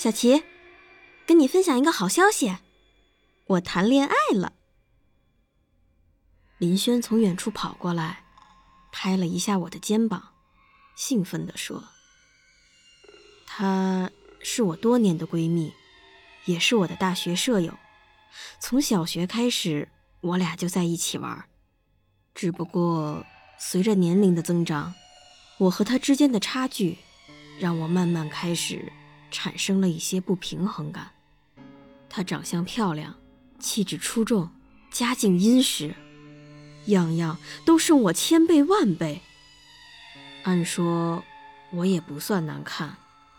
小齐，跟你分享一个好消息，我谈恋爱了。林轩从远处跑过来，拍了一下我的肩膀，兴奋地说：“她是我多年的闺蜜，也是我的大学舍友。从小学开始，我俩就在一起玩。只不过随着年龄的增长，我和她之间的差距，让我慢慢开始。”产生了一些不平衡感。她长相漂亮，气质出众，家境殷实，样样都胜我千倍万倍。按说我也不算难看，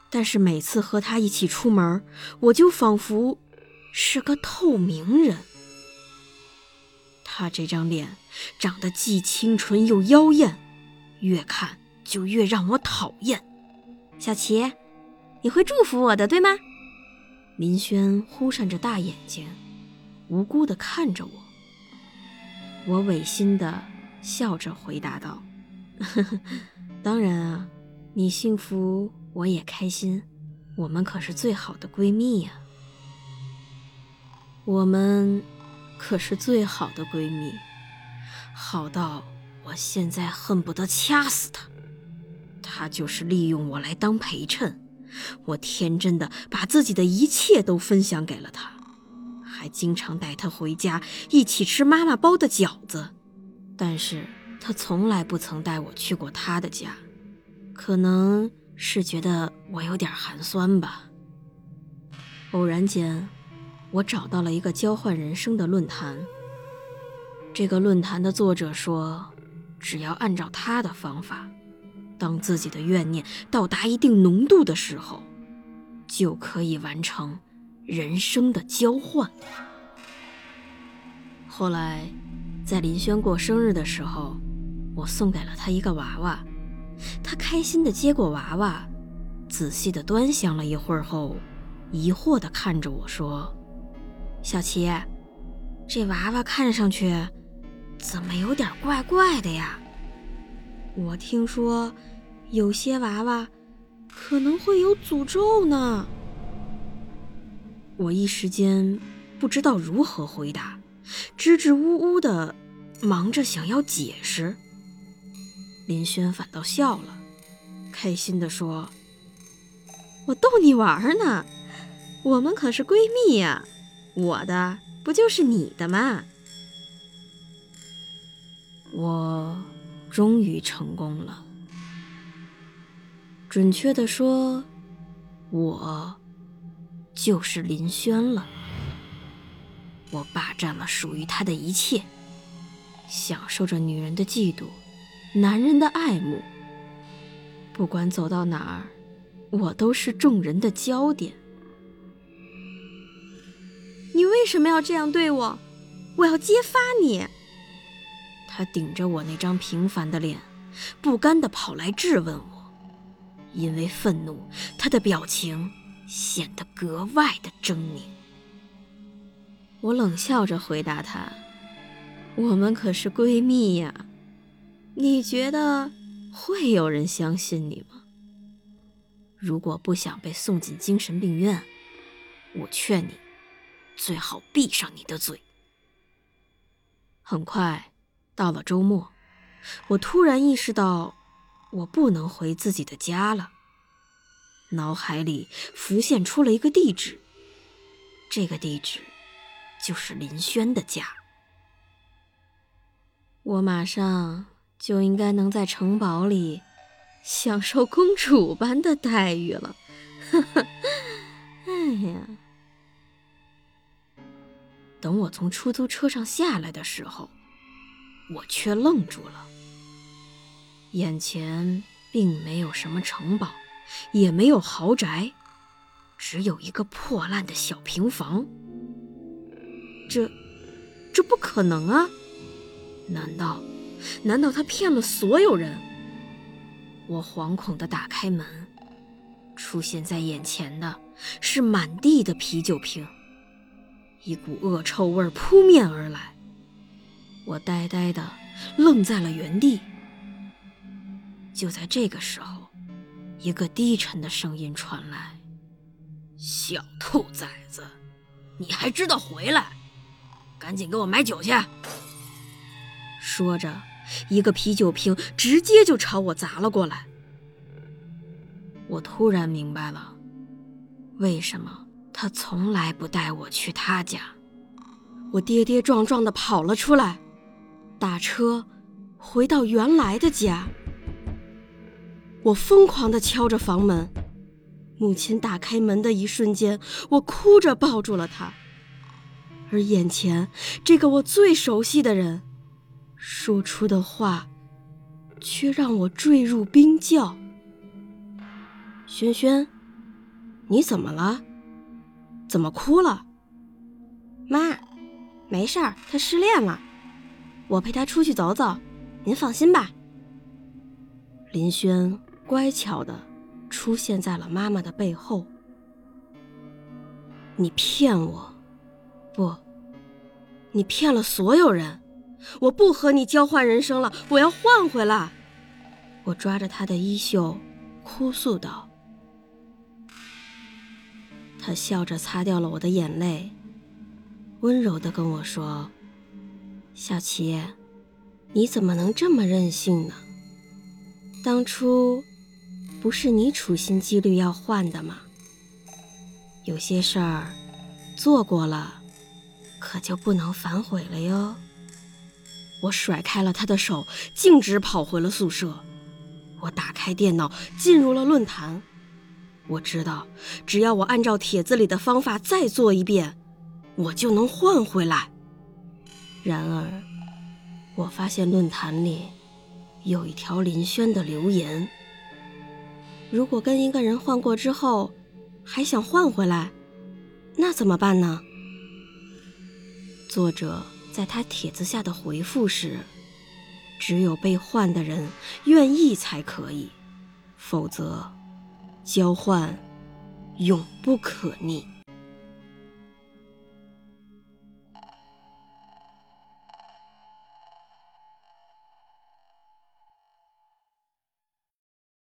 但是每次和她一起出门，我就仿佛是个透明人。她这张脸长得既清纯又妖艳，越看就越让我讨厌。小齐。你会祝福我的，对吗？林轩忽闪着大眼睛，无辜地看着我。我违心地笑着回答道：“呵呵，当然啊，你幸福我也开心，我们可是最好的闺蜜呀。我们可是最好的闺蜜，好到我现在恨不得掐死她。她就是利用我来当陪衬。”我天真的把自己的一切都分享给了他，还经常带他回家一起吃妈妈包的饺子，但是他从来不曾带我去过他的家，可能是觉得我有点寒酸吧。偶然间，我找到了一个交换人生的论坛。这个论坛的作者说，只要按照他的方法。当自己的怨念到达一定浓度的时候，就可以完成人生的交换。后来，在林轩过生日的时候，我送给了他一个娃娃，他开心的接过娃娃，仔细的端详了一会儿后，疑惑的看着我说：“小齐，这娃娃看上去怎么有点怪怪的呀？我听说。”有些娃娃可能会有诅咒呢。我一时间不知道如何回答，支支吾吾的忙着想要解释。林轩反倒笑了，开心的说：“我逗你玩呢，我们可是闺蜜呀，我的不就是你的吗？”我终于成功了。准确的说，我就是林轩了。我霸占了属于他的一切，享受着女人的嫉妒，男人的爱慕。不管走到哪儿，我都是众人的焦点。你为什么要这样对我？我要揭发你！他顶着我那张平凡的脸，不甘地跑来质问我。因为愤怒，他的表情显得格外的狰狞。我冷笑着回答他：“我们可是闺蜜呀，你觉得会有人相信你吗？如果不想被送进精神病院，我劝你最好闭上你的嘴。”很快到了周末，我突然意识到。我不能回自己的家了。脑海里浮现出了一个地址，这个地址就是林轩的家。我马上就应该能在城堡里享受公主般的待遇了。呵呵，哎呀！等我从出租车上下来的时候，我却愣住了。眼前并没有什么城堡，也没有豪宅，只有一个破烂的小平房。这，这不可能啊！难道，难道他骗了所有人？我惶恐地打开门，出现在眼前的是满地的啤酒瓶，一股恶臭味扑面而来。我呆呆地愣在了原地。就在这个时候，一个低沉的声音传来：“小兔崽子，你还知道回来？赶紧给我买酒去！”说着，一个啤酒瓶直接就朝我砸了过来。我突然明白了，为什么他从来不带我去他家。我跌跌撞撞地跑了出来，打车回到原来的家。我疯狂地敲着房门，母亲打开门的一瞬间，我哭着抱住了她，而眼前这个我最熟悉的人说出的话，却让我坠入冰窖。轩轩，你怎么了？怎么哭了？妈，没事儿，他失恋了，我陪他出去走走，您放心吧。林轩。乖巧的出现在了妈妈的背后。你骗我，不，你骗了所有人。我不和你交换人生了，我要换回来。我抓着他的衣袖，哭诉道。他笑着擦掉了我的眼泪，温柔的跟我说：“小琪，你怎么能这么任性呢？当初……”不是你处心积虑要换的吗？有些事儿做过了，可就不能反悔了哟。我甩开了他的手，径直跑回了宿舍。我打开电脑，进入了论坛。我知道，只要我按照帖子里的方法再做一遍，我就能换回来。然而，我发现论坛里有一条林轩的留言。如果跟一个人换过之后，还想换回来，那怎么办呢？作者在他帖子下的回复是：只有被换的人愿意才可以，否则交换永不可逆。